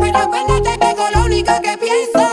Pero cuando te tengo, lo único que pienso.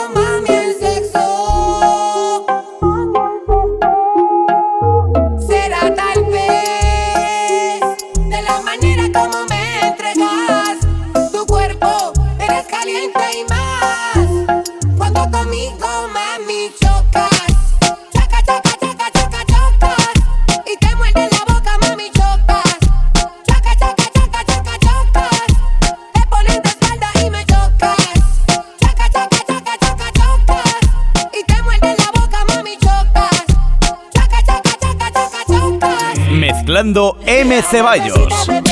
Ceballos.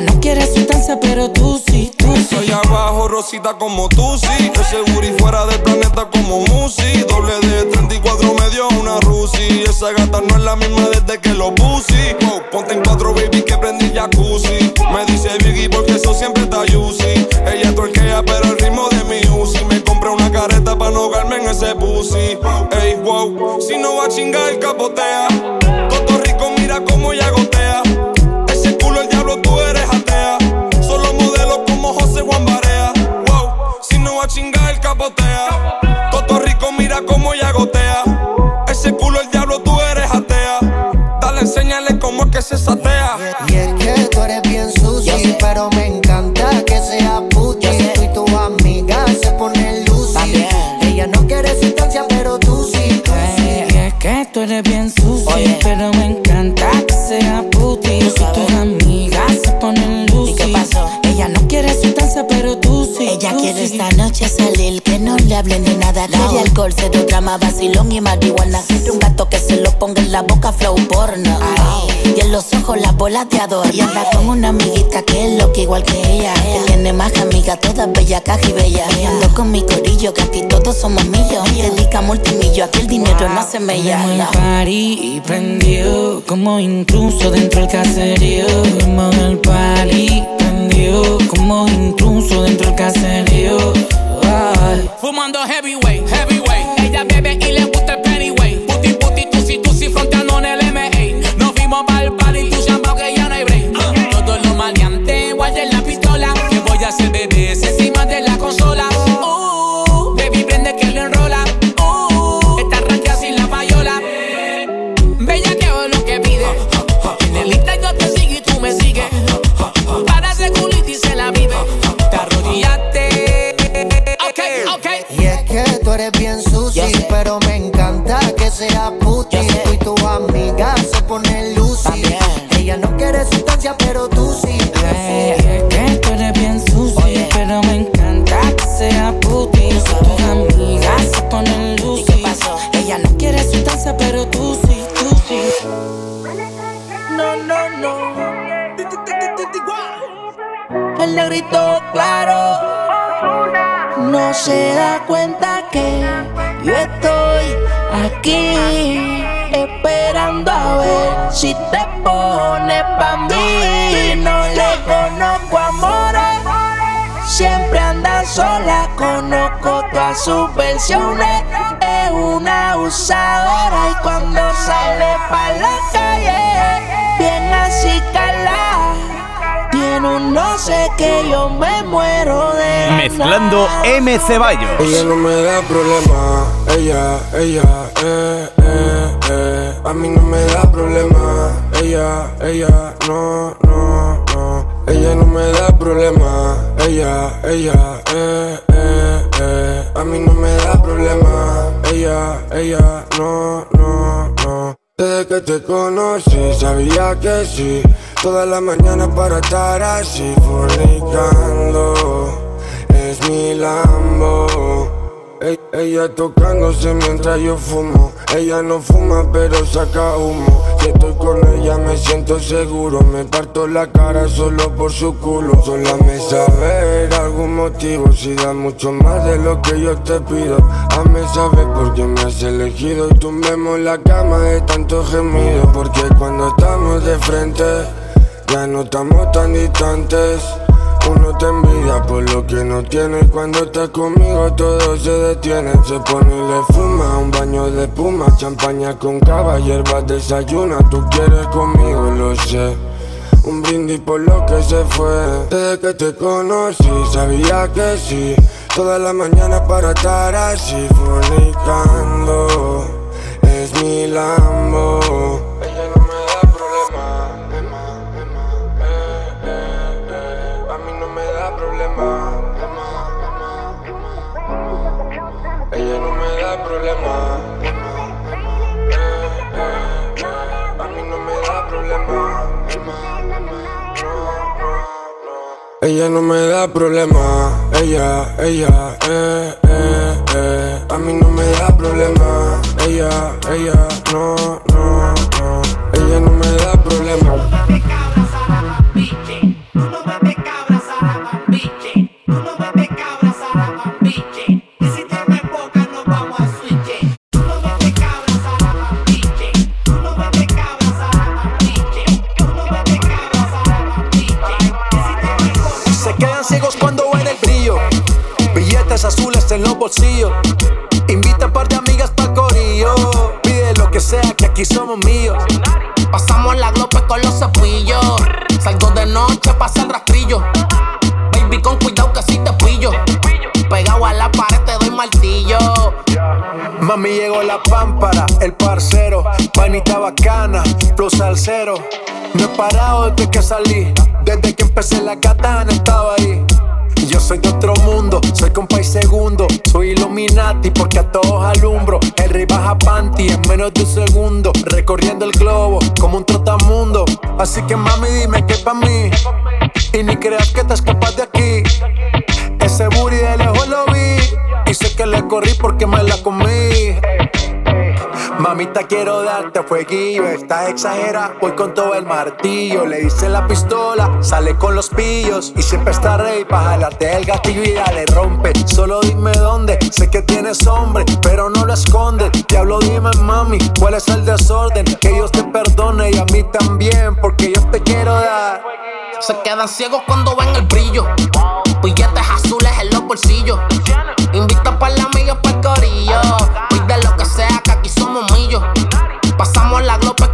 No quiere sustancia, pero tú sí, tú sí. Soy abajo, Rosita, como tú sí. Yo seguro y fuera del planeta como Musi. Doble de 34 me dio una Rusi. Esa gata no es la misma desde que lo puse. Oh, ponte en cuatro, baby, que prendí jacuzzi. Me dice Biggie porque eso siempre está juicy. Ella torquea, pero el ritmo de mi Uzi. Me compré una careta para no ahogarme en ese pussy. Ey, wow, si no va a chingar, el capotea. Todo rico, mira cómo ya gotea. chapotea. Toto Rico mira cómo ella gotea. Ese culo el diablo, tú eres atea. Dale, enséñale cómo es que se satea. Y es que tú eres bien sucio, sí. pero me encanta que seas puti. Sí. Tú tu amiga se ponen lucy. Ella no quiere sustancia, pero tú sí. Eh. Sí. Y es que tú eres bien sucio, pero me encanta que seas puti. Tú y tu amiga se ponen lucy. ¿Y qué pasó? Ella no quiere sustancia, pero tú sí. Ella quiere esta noche salir hablen de nada. Quiere alcohol, cero drama, vacilón y marihuana. Quiere un gato que se lo ponga en la boca, flow porno. Y en los ojos las bolas de adorno. Y anda con una amiguita que es lo que igual que ella. Que tiene más amigas, todas bellas, caja y bella. Y ando con mi corillo, que aquí todos somos millos. Dedica multimillo, aquí el dinero no se me llama. party y prendió como intruso dentro del caserío. Como el party prendió como intruso dentro del caserío. Fumando heavyweight, heavyweight. Versiones. Es una usadora y cuando sale pa' la calle, bien así cala. Tiene un no sé que yo me muero de Mezclando. M. Ceballos. Ella no me da problema, ella, ella, eh, eh, eh. A mí no me da problema, ella, ella, no, no, no. Ella no me da problema, ella, ella, eh, ella, ella, no, no, no. Desde que te conocí sabía que sí, toda la mañana para estar así fornicando es mi Lambo. Ey- Ella tocándose mientras yo fumo. Ella no fuma, pero saca humo. Si con ella, me siento seguro. Me parto la cara solo por su culo. Sola me saber algún motivo. Si da mucho más de lo que yo te pido. Hazme saber por qué me has elegido. Y tumbemos la cama de tanto gemido. Porque cuando estamos de frente, ya no estamos tan distantes. Uno te envidia por lo que no tiene. Cuando estás conmigo todo se detiene. Se pone y le fuma un baño de espuma Champaña con cava, hierbas desayuna. Tú quieres conmigo, lo sé. Un brindis por lo que se fue. Desde que te conocí sabía que sí. Toda la mañana para estar así fornicando Es mi Lambo Ella no me da problema, ella, ella, eh, eh, eh. A mí no me da problema, ella, ella, no, no, no. Ella no me da problema. Azules en los bolsillos. Invita a par de amigas para corillo. Pide lo que sea, que aquí somos míos. Pasamos la glope con los cepillos. Salgo de noche, pasa el rastrillo. Baby, con cuidado que si te pillo. Pegado a la pared te doy martillo. Mami llegó la pámpara, el parcero, panita bacana, plus al cero. No he parado desde que salí, desde que empecé la katana estaba ahí. Yo soy de otro mundo, soy compa y segundo. Soy Illuminati porque a todos alumbro. El baja panty en menos de un segundo. Recorriendo el globo como un trotamundo. Así que mami, dime qué pa' mí. Y ni creas que te escapas de aquí. Ese booty de corrí porque me la comí. Mamita, quiero darte fueguillo. Estás exagera, voy con todo el martillo. Le hice la pistola, sale con los pillos. Y siempre está rey para jalarte el gatillo y le rompe. Solo dime dónde, sé que tienes hombre, pero no lo escondes. Diablo, dime mami, cuál es el desorden. Que Dios te perdone y a mí también, porque yo te quiero dar. Se quedan ciegos cuando ven el brillo. Billetes azules en los bolsillos. Invita para la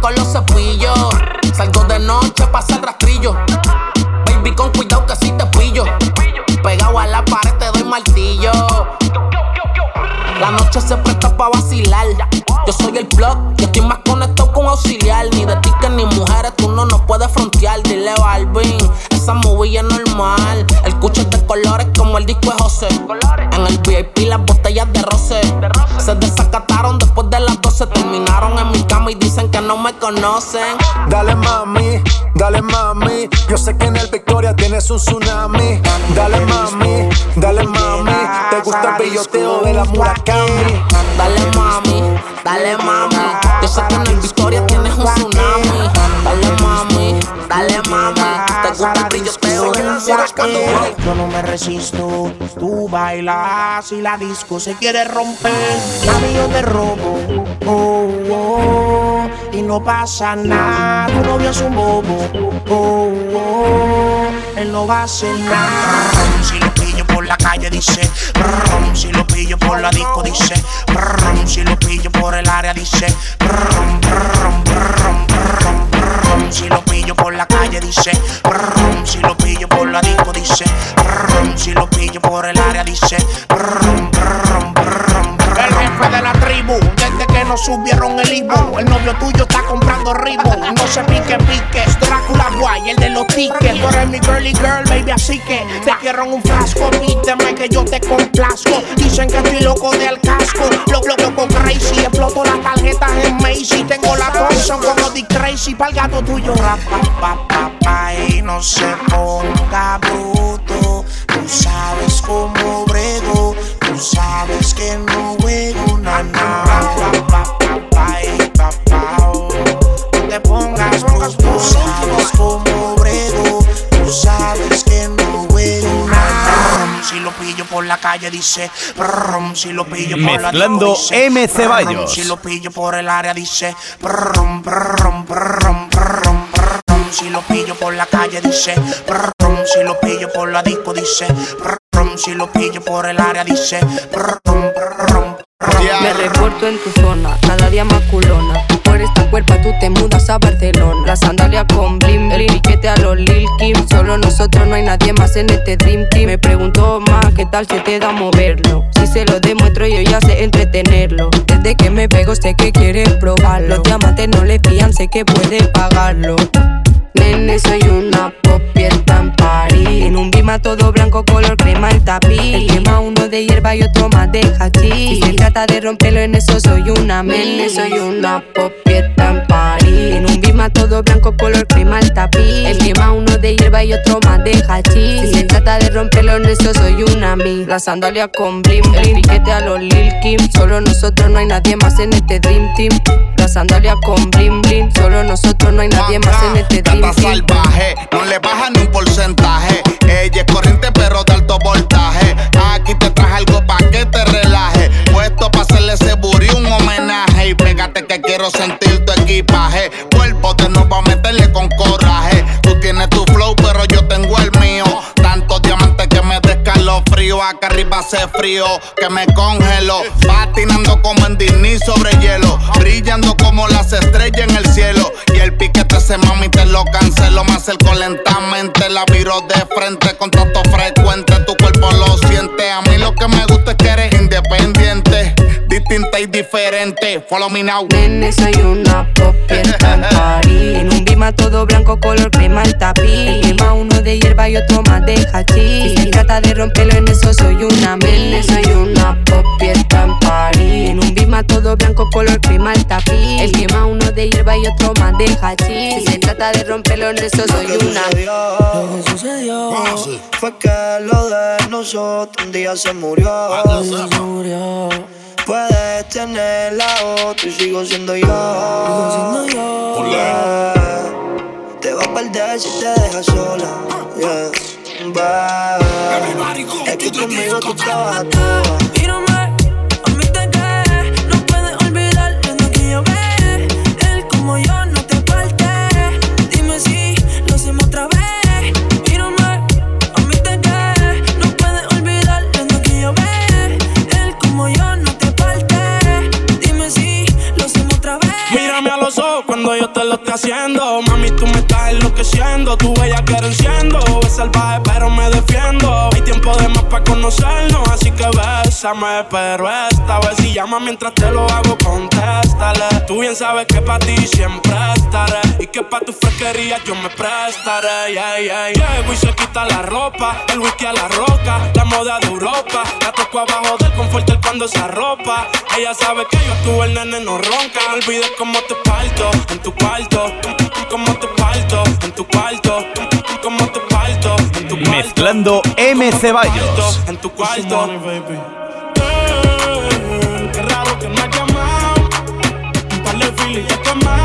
con los cepillos. Salgo de noche, pasa el rastrillo. Baby, con cuidado que si te pillo. Pegado a la pared, te doy martillo. La noche se presta para vacilar. Yo soy el plug, yo estoy más conectado con auxiliar. Ni de tickets ni mujeres, tú no nos puedes frontear. Dile Balvin, esa movie es normal. El cucho de colores como el disco de José. En el VIP las botellas de roce. Se desacataron de las 12. Terminaron en mi cama y dicen que no me conocen. Dale mami, dale mami. Yo sé que en el Victoria tienes un tsunami. Dale mami, dale mami. Te gusta el billoteo de la Murakami. Dale mami, dale mami. Yo sé que en el Yo no me resisto, tú bailas y la disco se quiere romper. Mami, yo te robo, oh, oh, y no pasa nada. Tu novio es un bobo, oh, oh, él no va a hacer nada. Si lo pillo por la calle dice, brum, si lo pillo por la disco dice, brum, si lo pillo por el área dice, brum, brum, brum, brum, si lo pillo por la calle dice, brum, si lo pillo por la disco dice, brum, si lo pillo por el área dice, brum, brum, brum, brum. El jefe de la tribu, nos subieron el Ibu, el novio tuyo está comprando ribu. No se pique, piques, Drácula guay, el de los tickets. Tú eres mi girly girl, baby, así que te quiero en un frasco. Pídeme que yo te complazco. Dicen que estoy loco del casco, loco, loco, crazy. Exploto las tarjetas en Macy. Tengo la Thompson como Dick Tracy. Pa'l gato tuyo, rap, pa, pa, y no se ponga bruto. Tú sabes cómo brego, tú sabes que no juego na na. Por la calle dice, brum, si lo pillo por la Mezclando disco dice, MC brum, Baños. Si lo pillo por el área dice, brum, brum, brum, brum. Si lo pillo por la calle dice, brum, si lo pillo por la disco dice, brum, si lo pillo por el área dice, brum, brum, Me reporto en tu zona, cada día más culona. Por esta cuerpa tú te mudas a Barcelona. La sandalia con blim, el piquete a los Lil Kim. Solo nosotros no hay nadie más en este Dream Team. Me preguntó más qué tal se te da moverlo. Si se lo demuestro yo ya sé entretenerlo. Desde que me pego sé que quieres probarlo. Los diamantes no le pillan, sé que puede pagarlo. Nene, soy una pop en París. En un bima todo blanco, color crema tapiz. El quema uno de hierba y otro más de hachís. Si se trata de romperlo en eso, soy una Nene, soy una pop fiesta en París. En un bima todo blanco, color crema el tapiz. El quema uno de hierba y otro más de hachís. Si se trata de romperlo en eso, soy una mi. La sandalia con blim, el piquete a los Lil Kim. Solo nosotros no hay nadie más en este Dream Team. La sandalia con blim blim. Solo nosotros no hay nadie más en este Dream Team. salvaje, no le baja ni un porcentaje. Ella es corriente pero de alto voltaje. Aquí te traje algo pa' que te relaje. Puesto pa' hacerle ese buri un homenaje. Y pégate que quiero sentir tu equipaje. Cuerpo de no va a meterle con coraje. Acá arriba hace frío que me congelo. Patinando como en Disney sobre hielo. Brillando como las estrellas en el cielo. Y el piquete ese mami te lo cancelo. Me acerco lentamente, la viro de frente. Contacto frecuente, tu cuerpo lo siente. A mí lo que me gusta es que eres independiente. Distinta y diferente. Follow me now. Nene, soy una pop en París. En un bima todo blanco, color crema el tapiz. El quema uno de hierba y otro más de hachís. Si se trata de romperlo en eso, soy una Nene, soy una pop en París. En un bima todo blanco, color crema el tapiz. El quema uno de hierba y otro más de hachís. Si se trata de romperlo en eso, soy una. Lo que sucedió fue que lo de nosotros un día se murió. Se murió. Puedes tener la otra y sigo siendo yo. Sigo siendo yo. Te va a perder si te dejas sola. Yeah. Bye. Es que conmigo tú trabajas toda. Lo estoy haciendo. Mami, tú me estás enloqueciendo. Tu bella que enciendo. Es salvaje, pero me defiendo. Hay tiempo de más para conocernos, así que bésame. Pero esta vez si llama mientras te lo hago, contéstale. Tú bien sabes que para ti siempre estaré. Y que para tu fresquería yo me prestaré. Yeah, yeah. Llego y se quita la ropa. El whisky a la roca. La moda de Europa. La toco abajo del confort cuando se arropa. Ella sabe que yo estuve el nene no ronca. No olvides cómo te parto en tu cuarto. Cómo te parto en tu cuarto. Cómo te parto en tu cuarto. Mezclando M. Ceballos. En tu cuarto. Qué raro que no ha llamado. Un par de filis he quemado.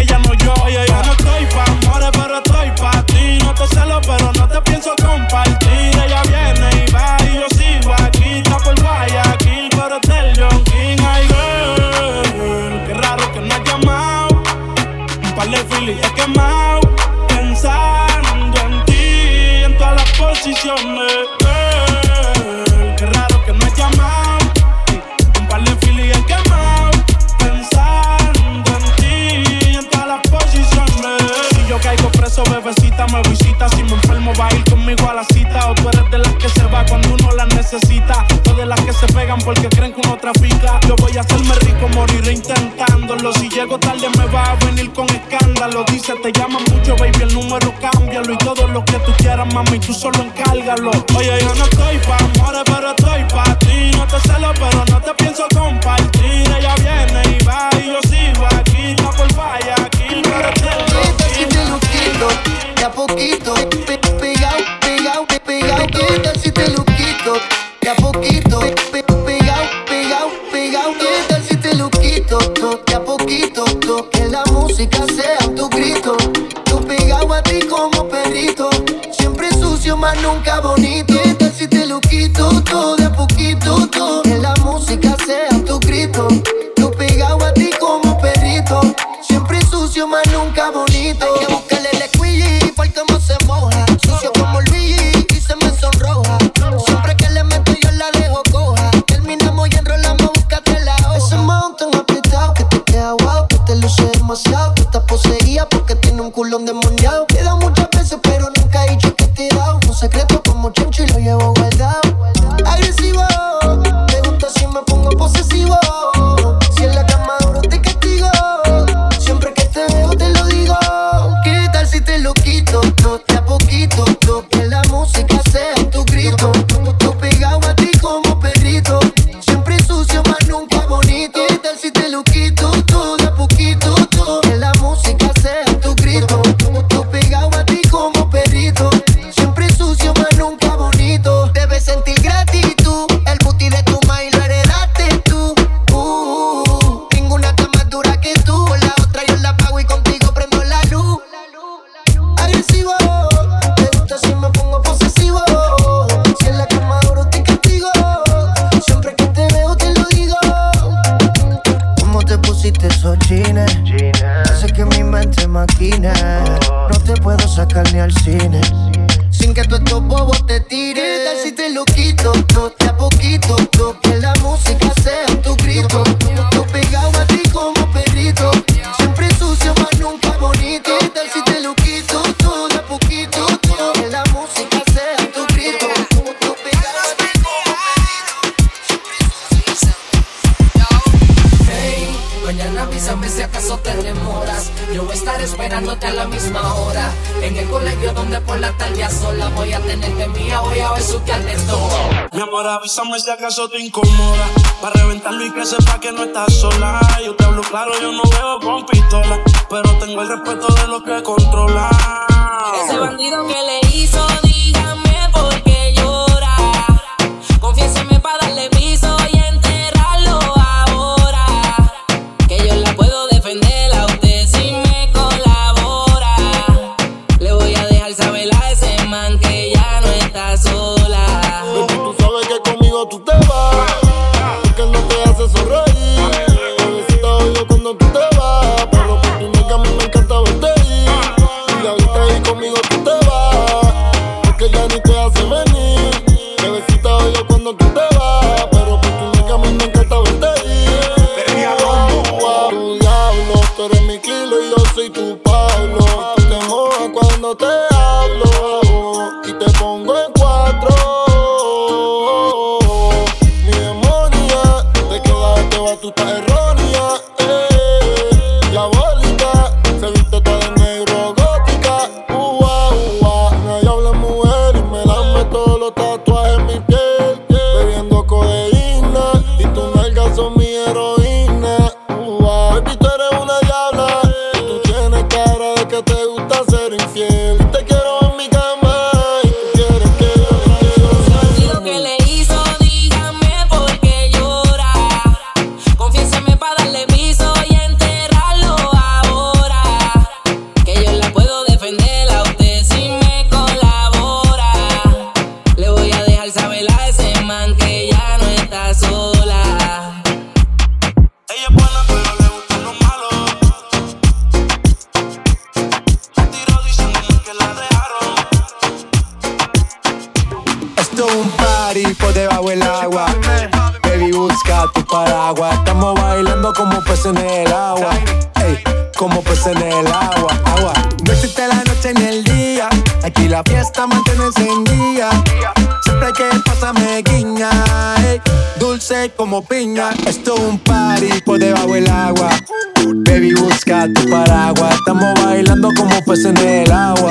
ella no yo. Oye, yo no estoy pa' amores, pero estoy pa' ti. No te celo, pero no te pienso compartir. Oye, acaso te incomoda. Para reventarlo y que sepa que no estás sola. Yo te hablo claro, yo no veo con pistola. Pero tengo el respeto de lo que controla. Ese bandido que le hizo, dígame por qué llora. Confiéseme para darle piso y enterrarlo ahora. Que yo la puedo defender a usted si me colabora. Le voy a dejar saber a ese man que ya no está sola. Party por debajo del agua. Baby, busca tu paraguas. Estamos bailando como peces en el agua.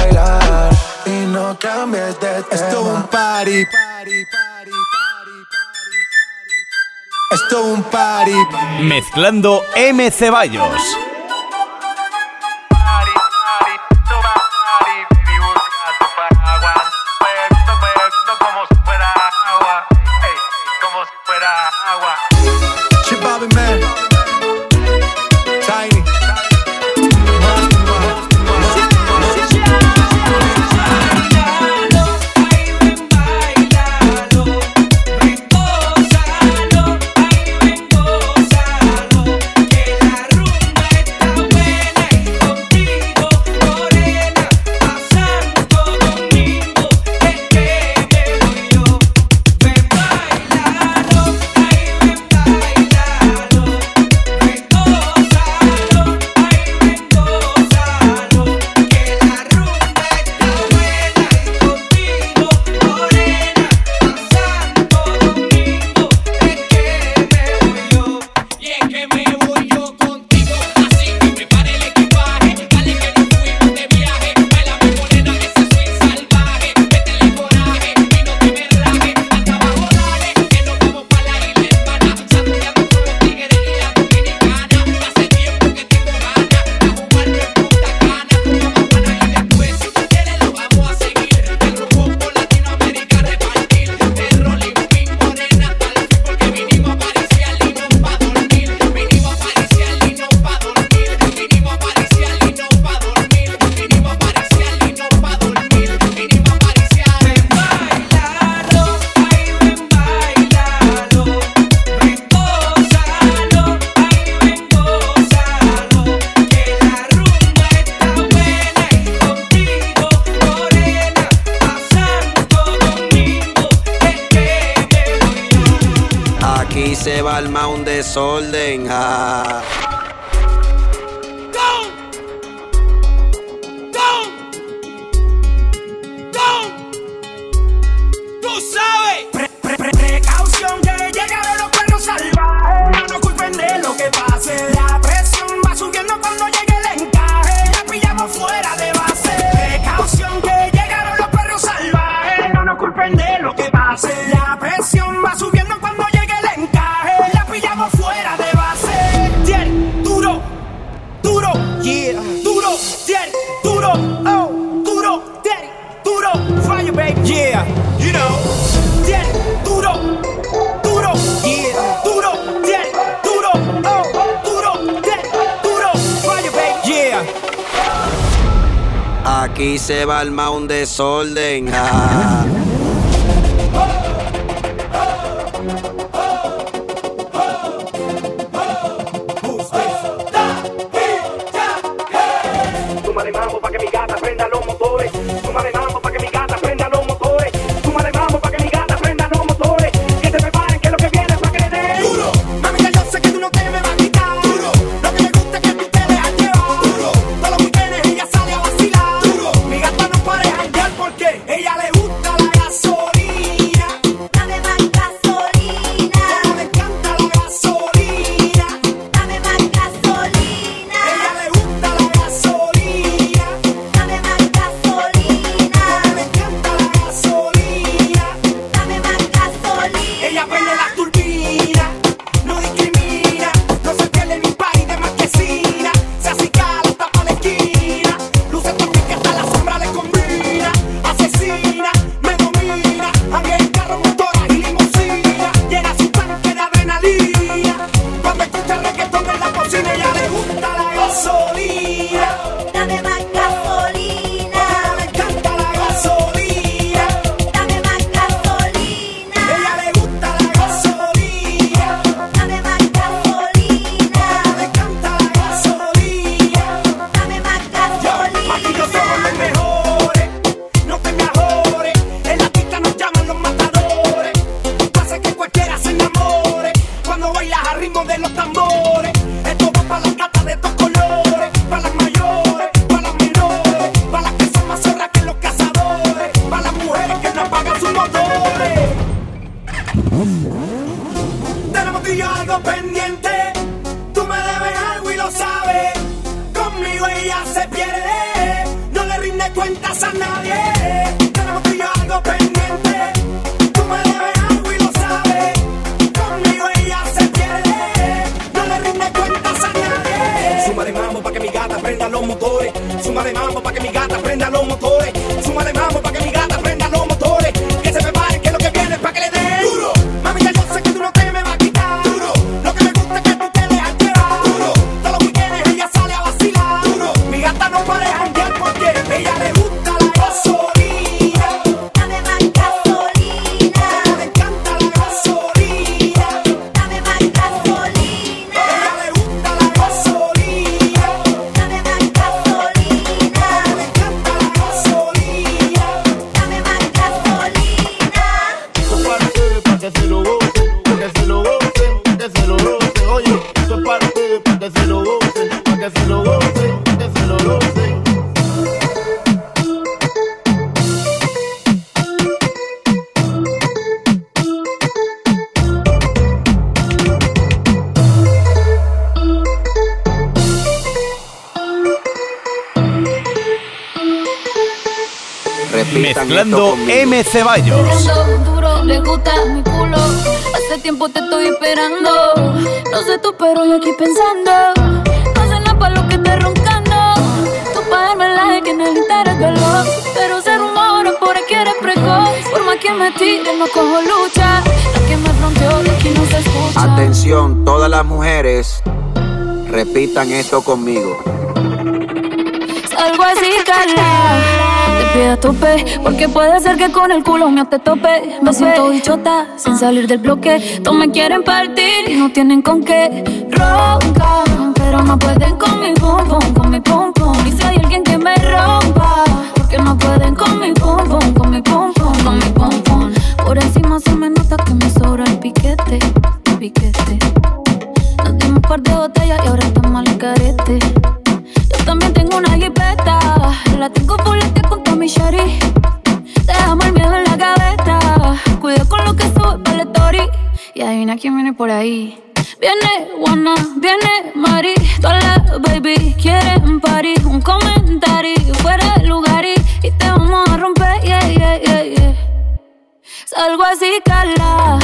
no cambies de tema. Esto es un party. Esto es un party. Mezclando M. Ceballos. sol de Fernando M. Ceballos. Duro, le gusta mi culo. Hace tiempo te estoy esperando. No sé tú, pero yo aquí pensando. No sé nada para lo que estoy roncando. Tú para darme like en el interés veloz. Pero se rumora por aquí eres precoz. Por más que me tire, no cojo lucha. La que me rompió, de aquí no se escucha. Atención, todas las mujeres. Repitan esto conmigo. Algo así, Carla estoy a tope Porque puede ser que con el culo mío te tope. Me siento bichota sin salir del bloque. Todos me quieren partir y no tienen con qué. Roncan, pero no pueden con mi pum pum, con mi pum pum. Y si hay alguien que me rompa Porque no pueden con mi pum pum, con mi pum pum, con mi pum pum. Por encima se me nota que me sobra el piquete, el piquete. Nos dimos un par de botellas y ahora estamos al carete. Yo también tengo una jipeta, la tengo full Y adivina quién viene por ahí. Viene Juana, viene Mari, todas las baby quieren party. Un comentario fuera de lugar y, y, te vamos a romper, yeah, yeah, yeah, yeah. Salgo así, cala,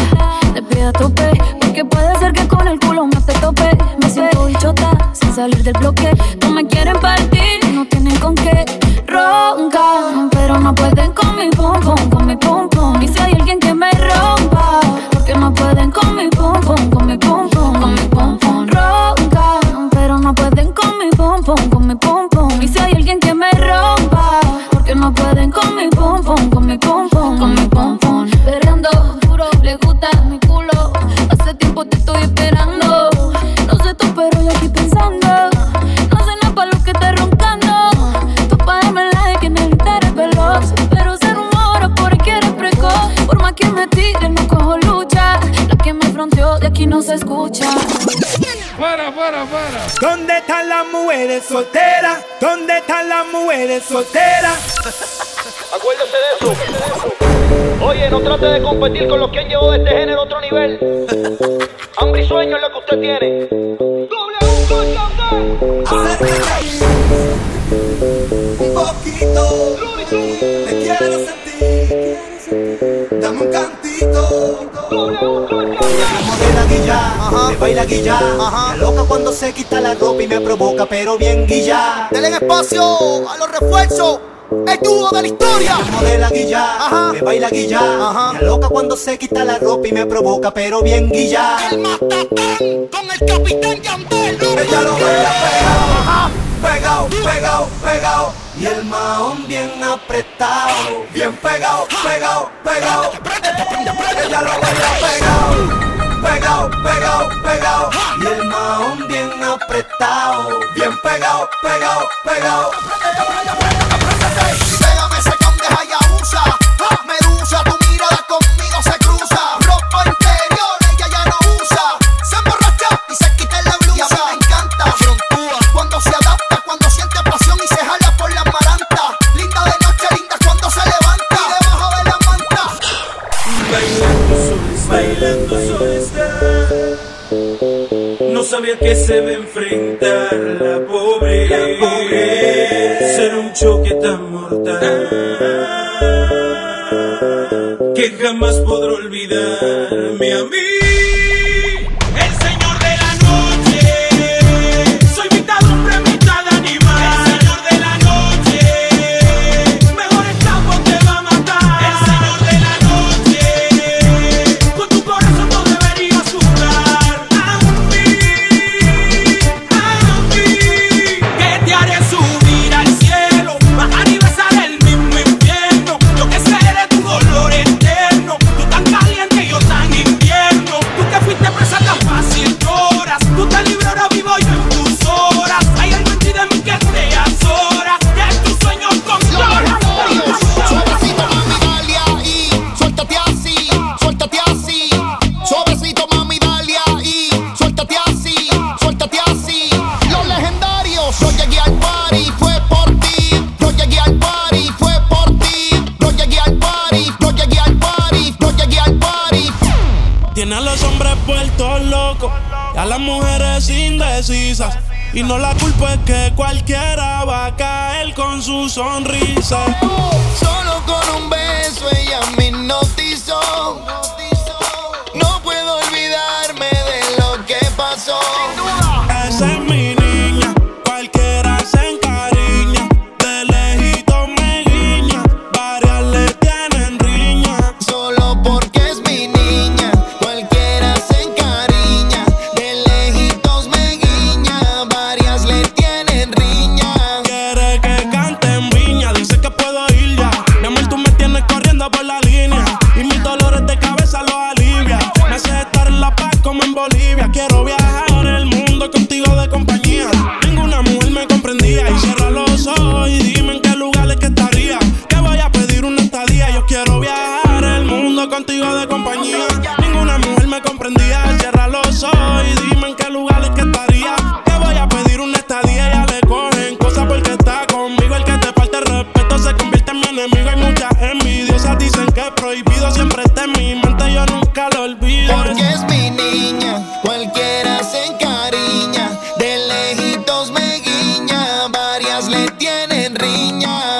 te pido a tope, porque puede ser que con el culo no te tope. Me siento bichota, sin salir del bloque, no me quieren partir, no tienen con qué ronca, pero no pueden con mi pum pum, con mi pum escucha. Fuera, fuera, fuera. ¿Dónde están las mujeres solteras? ¿Dónde están las mujeres solteras? Acuérdate de eso. Oye, no trate de competir con los que han llevado este género a otro nivel. Hambre y sueño es lo que usted tiene. Doble Un poquito. Te quiero sentir. Dame un cantito me baila guilla. Ajá. Me loca cuando se quita la ropa y me provoca, pero bien guilla. Denle espacio a los refuerzos. El dúo de la historia. Guilla, Ajá. me baila guilla. Ajá. Me loca cuando se quita la ropa y me provoca, pero bien guilla. El matatán con el capitán Yandel. Ella lo baila pegado, pegado, pegado, pegado. Y el mahón bien apretado, bien pegado, pegado, pegado. Ella lo baila pegado pegado, pegado, pegado. Y el mahón bien apretado. Bien pegado, pegado, pegado. que se ve enfrentar la pobreza. Será un choque tan mortal que jamás podré olvidarme a mí. Y no la culpa es que cualquiera va a caer con su sonrisa. niña.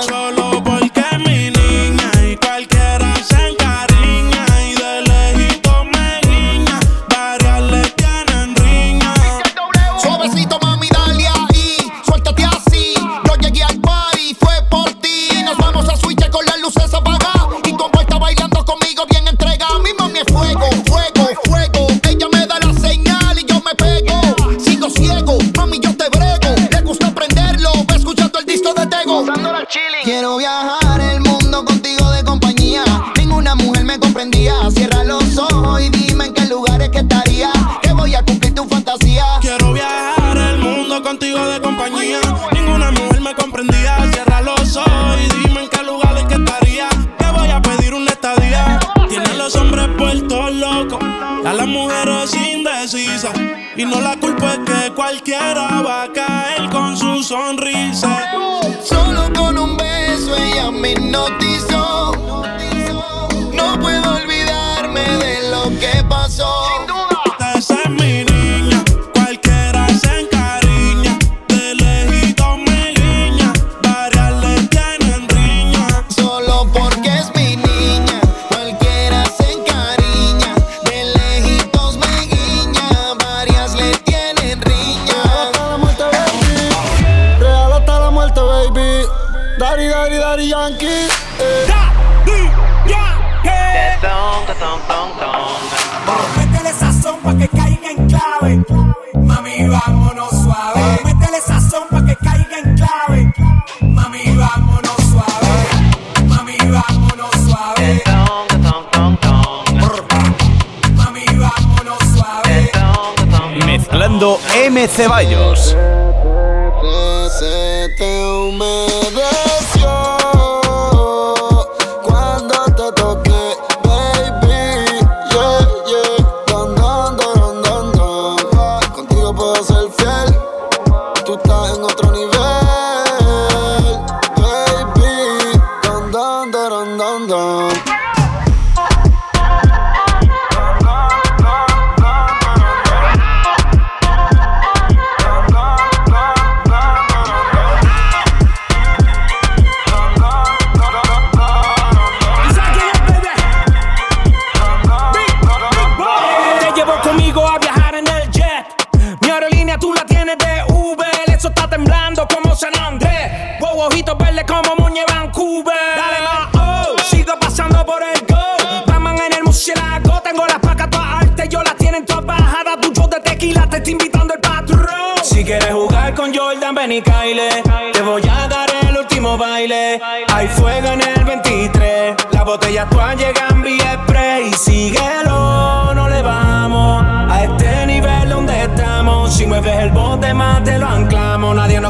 M. Ceballos.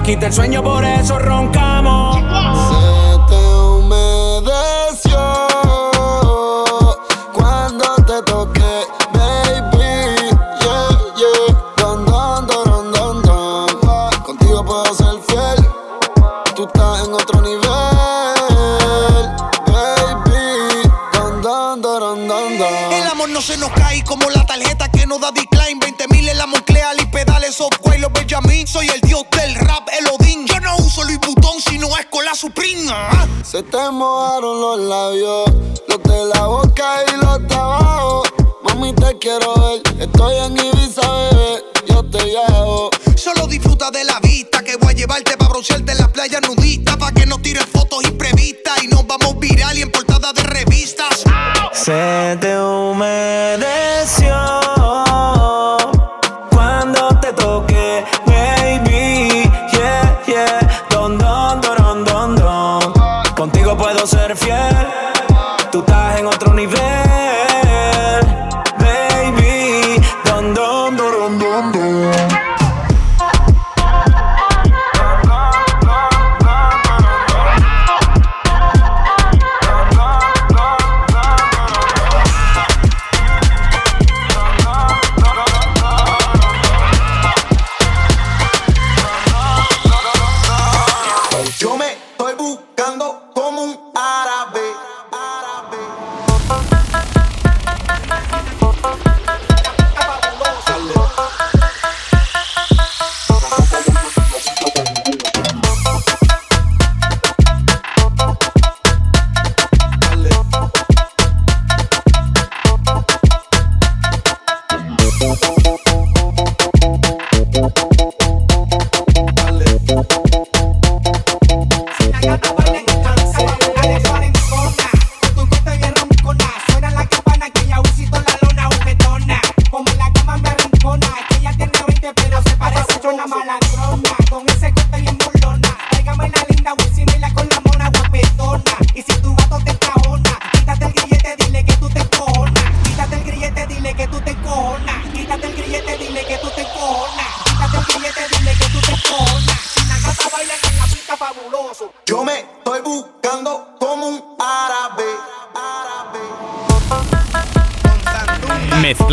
quita el sueño, por eso roncamos. Se te mojaron los labios, los de la boca y los de abajo. Mami, te quiero ver. Estoy en Ibiza, bebé, yo te llevo. Solo disfruta de la vista que voy a llevarte para broncearte en las playas nuditas. Pa' que nos tires fotos imprevistas y nos vamos viral y en portada de revistas. Se te humedeció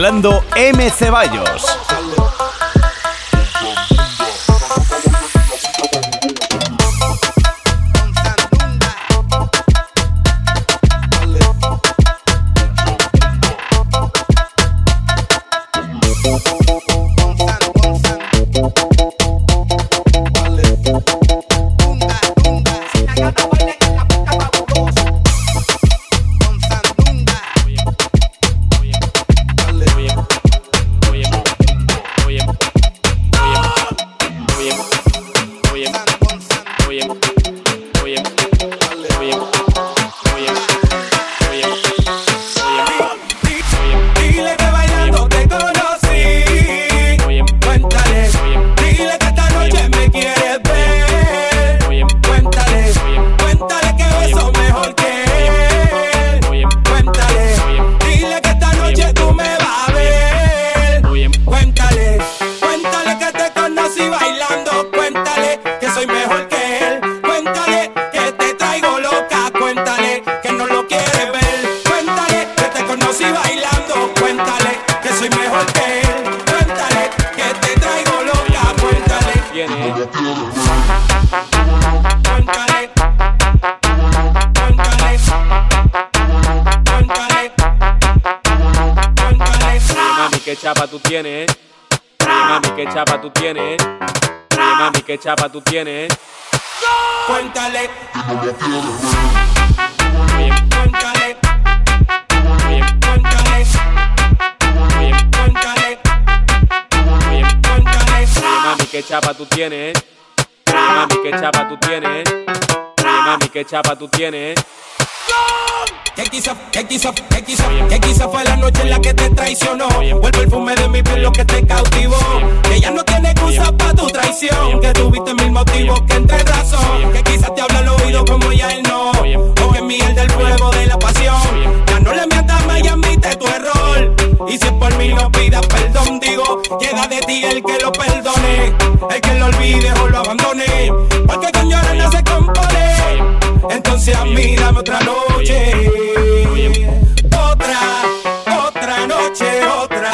M. Ceballos. Oye, mami, qué chapa tú tienes, eh. Mami, qué chapa tú tienes, eh. Mami, qué chapa tú tienes, eh. Que quizá, fue la noche en la que te traicionó. Fue el perfume de mi piel lo que te cautivó. Que ya no tiene excusa para tu traición. Que tuviste mil motivos que entre razón. Que quizás te habla al oído como ya él no. O que miel del fuego de la pasión. Ya no le mientas más y admite tu error. Y si por mí no pidas perdón, digo, llega de ti el que lo perdone. El que lo olvide o lo abandone. Porque con llorar no se compone. Entonces a mí dame otra noche. Otra, otra noche, otra.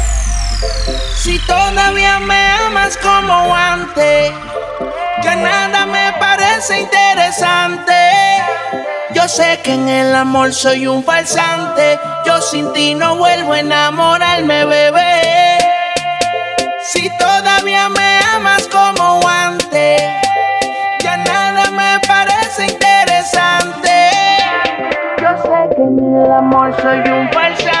Si todavía me amas como antes, ya nada me parece interesante. Yo sé que en el amor soy un falsante. Yo sin ti no vuelvo a enamorarme, bebé. Si todavía me amas como antes, ya nada me parece interesante. Yo sé que en el amor soy un falsante.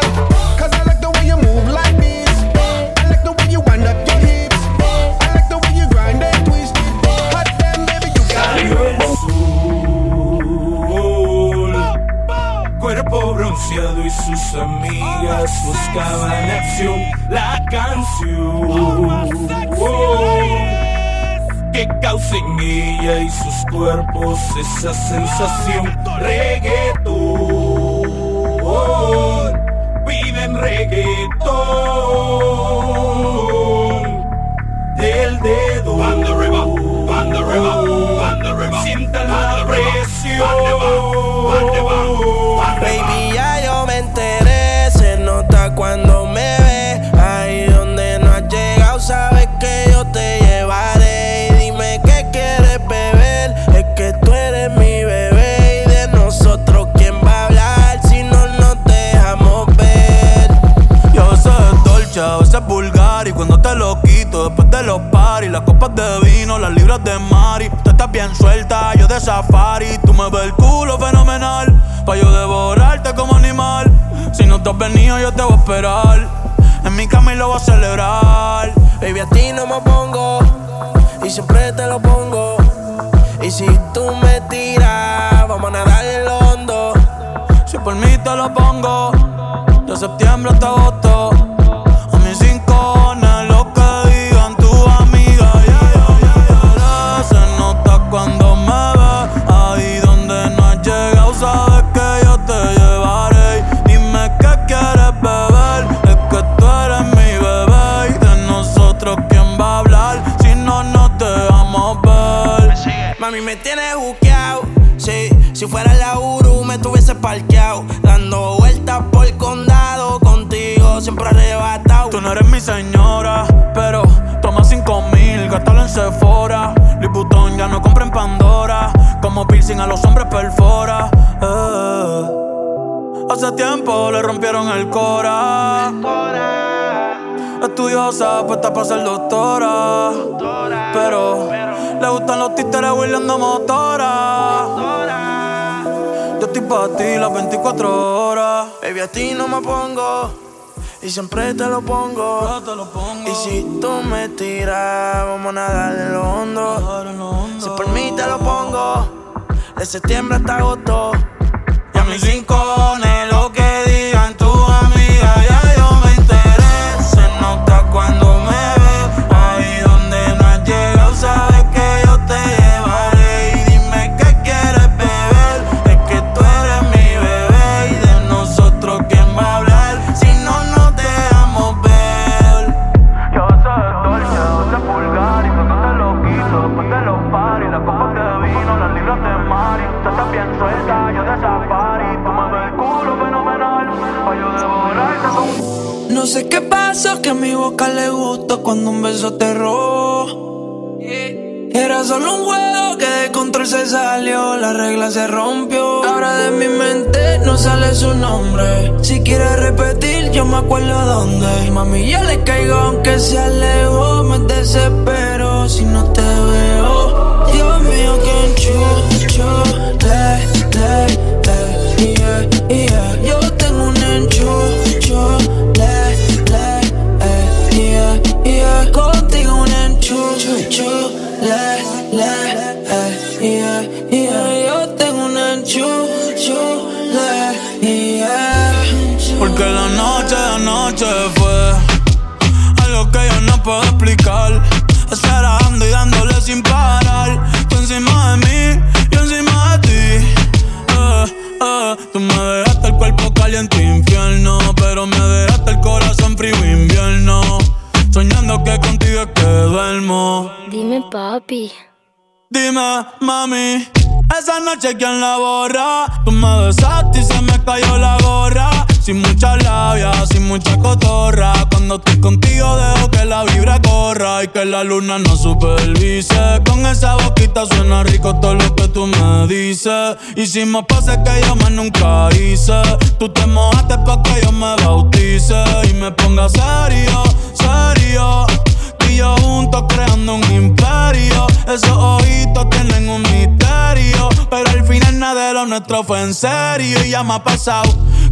Sus amigas buscaban acción, la canción. Que causa en ella y sus cuerpos esa sensación, reggaetón, cuando te lo quito después de los paris Las copas de vino, las libras de mari. Tú estás bien suelta, yo de safari. Tú me ves el culo fenomenal Pa' yo devorarte como animal. Si no te has venido yo te voy a esperar. En mi cama y lo voy a celebrar. Baby, a ti no me pongo y siempre te lo pongo. Y si tú me tiras, vamos a nadar en lo hondo. Si por mí te lo pongo De septiembre hasta agosto Dando vueltas por el condado. Contigo siempre arrebatado. Tú no eres mi señora, pero toma cinco mil, gástalo en Sephora. Vuitton ya no compra en Pandora. Como piercing a los hombres perfora. eh. Hace tiempo le rompieron el cora. Estudiosa, puesta para ser doctora. Pero le gustan los títeres huirleando motora. Estoy para ti las 24 horas. Baby, a ti no me pongo. Y siempre te lo pongo. Y si tú me tiras, vamos a nadar en lo hondo. Si por mí te lo pongo. De septiembre hasta agosto. Y a mis rincones, solo un juego que de control se salió, la regla se rompió. Ahora de mi mente no sale su nombre. Si quieres repetir, yo me acuerdo dónde. Mami, yo le caigo aunque se alejó. Me desespero si no te veo. Dios mío, enchucho. Le, le, le, yeah, yeah. se fue. Algo que yo no puedo explicar. Esperando y dándole sin parar. Tú encima de mí, yo encima de ti. Eh, eh, tú me dejaste el cuerpo caliente infierno. Pero me dejaste el corazón frío invierno. Soñando que contigo es que duermo. Dime, papi. Dime, mami. Esa noche, ¿quién la borra? Tú me besaste y se me cayó la gorra sin mucha labia, sin mucha cotorra. Cuando estoy contigo dejo que la vibra corra y que la luna no supervise. Con esa boquita suena rico todo lo que tú me dices. Y si me pasa que yo más nunca hice, tú te mojaste pa' que yo me bautice y me ponga serio, serio y yo juntos creando un imperio. Esos ojitos tienen un misterio. Pero al final nada de lo nuestro fue en serio. Y ya me ha pasado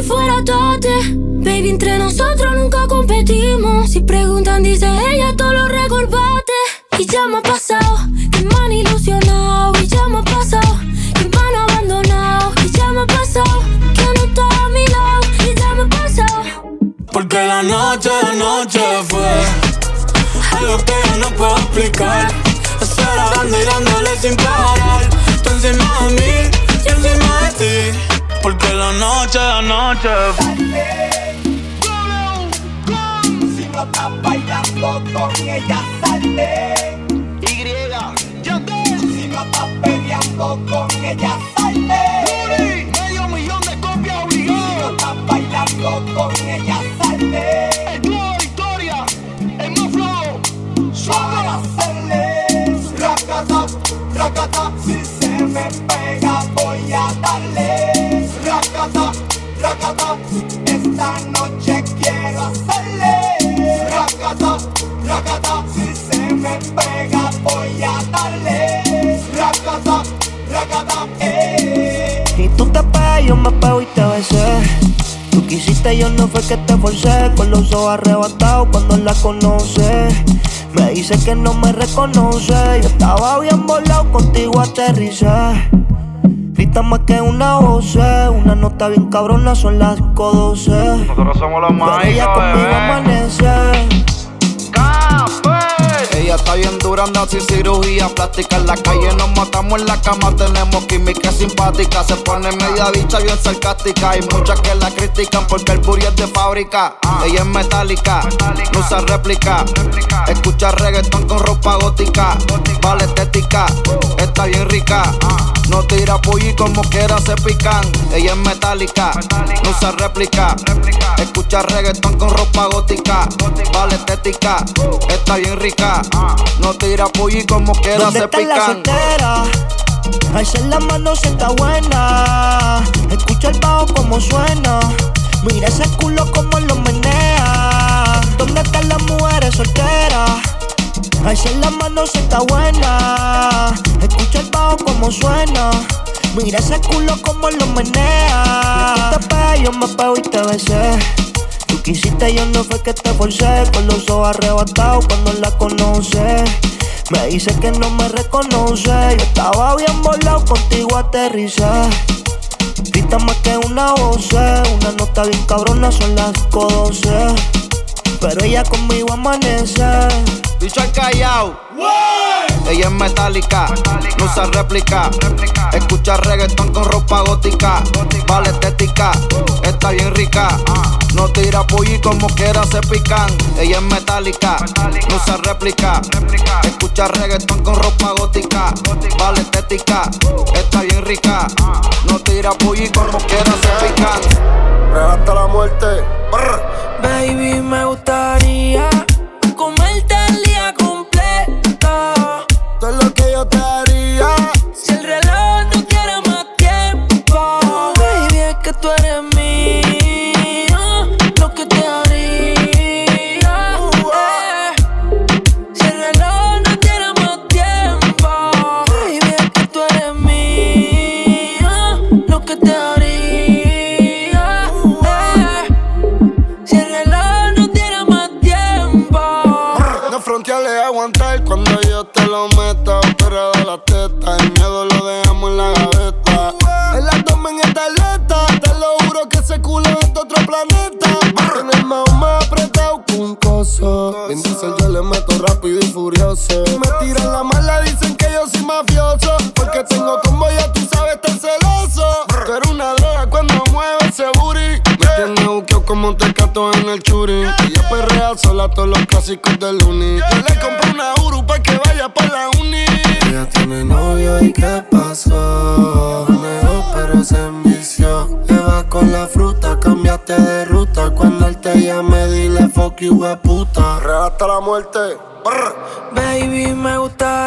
si fuera tate. Baby, entre nosotros nunca competimos. Si preguntan, dice ella, todo lo recorbate. Y ya me ha pasado, que me han ilusionado. Y ya me ha pasado, que me han abandonado. Y ya me ha pasado, que no está a mi lado. Y ya me ha pasado. Porque la noche de noche fue algo que yo no puedo explicar. Esperando y dándole sin parar. Tú encima de mí, yo encima de ti. Porque la noche de noche. Si no estás bailando con ella, salte. Y, Si no estás peleando con ella, salte. Medio millón de copias obligadas. Si no estás bailando con ella, salte. El dúo Victoria, el más flow. Para hacerle racata, racata. Si se me pega, voy a darle racata, racata. Esta noche quiero hacerle racata, racata. Si se me pega, voy a darle racata, racata. Eh. Y tú te pegas, yo me pego y te besé. Tú quisiste, yo no fue que te forcé. Con los ojos arrebatados cuando la conoce. Me dice que no me reconoce. Yo estaba bien volado, contigo aterricé. Grita más que una voz, una nota bien cabrona, son las 5.12. Nosotros somos los Pero ella conmigo amanece. Está bien dura, anda sin cirugía plástica. En la calle nos matamos en la cama, tenemos química simpática. Se pone media bicha bien sarcástica. Hay muchas que la critican porque el booty es de fábrica. Ella es metálica, no usa réplica. Escucha reggaetón con ropa gótica. Vale estética, está bien rica. No tira y como quiera se pican. Ella es metálica, no usa réplica. Escucha reggaetón con ropa gótica. Vale estética, está bien rica. No tira pollo y como quiera ¿Dónde se está la soltera? Alza la mano si está buena. Escucha el bajo como suena. Mira ese culo como lo menea. ¿Dónde están las mujeres solteras? Alza la mano si está buena. Escucha el bajo como suena. Mira ese culo como lo menea. Y tú te pegas, yo me pego y te besé. Tú quisiste, yo no fue que te forcé. Con los ojos arrebatados cuando la conoce. Me dice que no me reconoce. Yo estaba bien volado, contigo aterricé. Grita más que una voz, una nota bien cabrona, son las 5.12. Pero ella conmigo amanece. Bicho al callao. Ella es metálica, no usa réplica. Escucha reggaetón con ropa gótica. Vale estética, está bien rica. No tira pollo y como quiera se pican. Ella es metálica, no usa réplica. Escucha reggaetón con ropa gótica. Vale estética, está bien rica. No tira pollo y como quiera se pican. hasta la muerte. Baby, me gustaría la teta. El miedo lo dejamos en la gaveta. El abdomen está alerta. Te lo juro que ese culo es de otro planeta. En el mao más apretado con un coso. En yo le meto rápido y furioso. Me tiran la mala, dicen que yo soy mafioso. Porque tengo combo, ya tú sabes, estar celoso. Eres una droga cuando mueve ese booty. Tiene buqueo como te cato en el churi. Y yo perrea sola todos los clásicos del uni. Yo le compré una Uru pa' que vaya pa' la uni. Ella tiene novio y qué pasó. Dejó pero se envició. Lleva con la fruta, cambiaste de ruta. Cuando él te llame, dile fuck you, puta. Hasta la muerte. Baby, me gustaría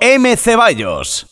M. Ceballos.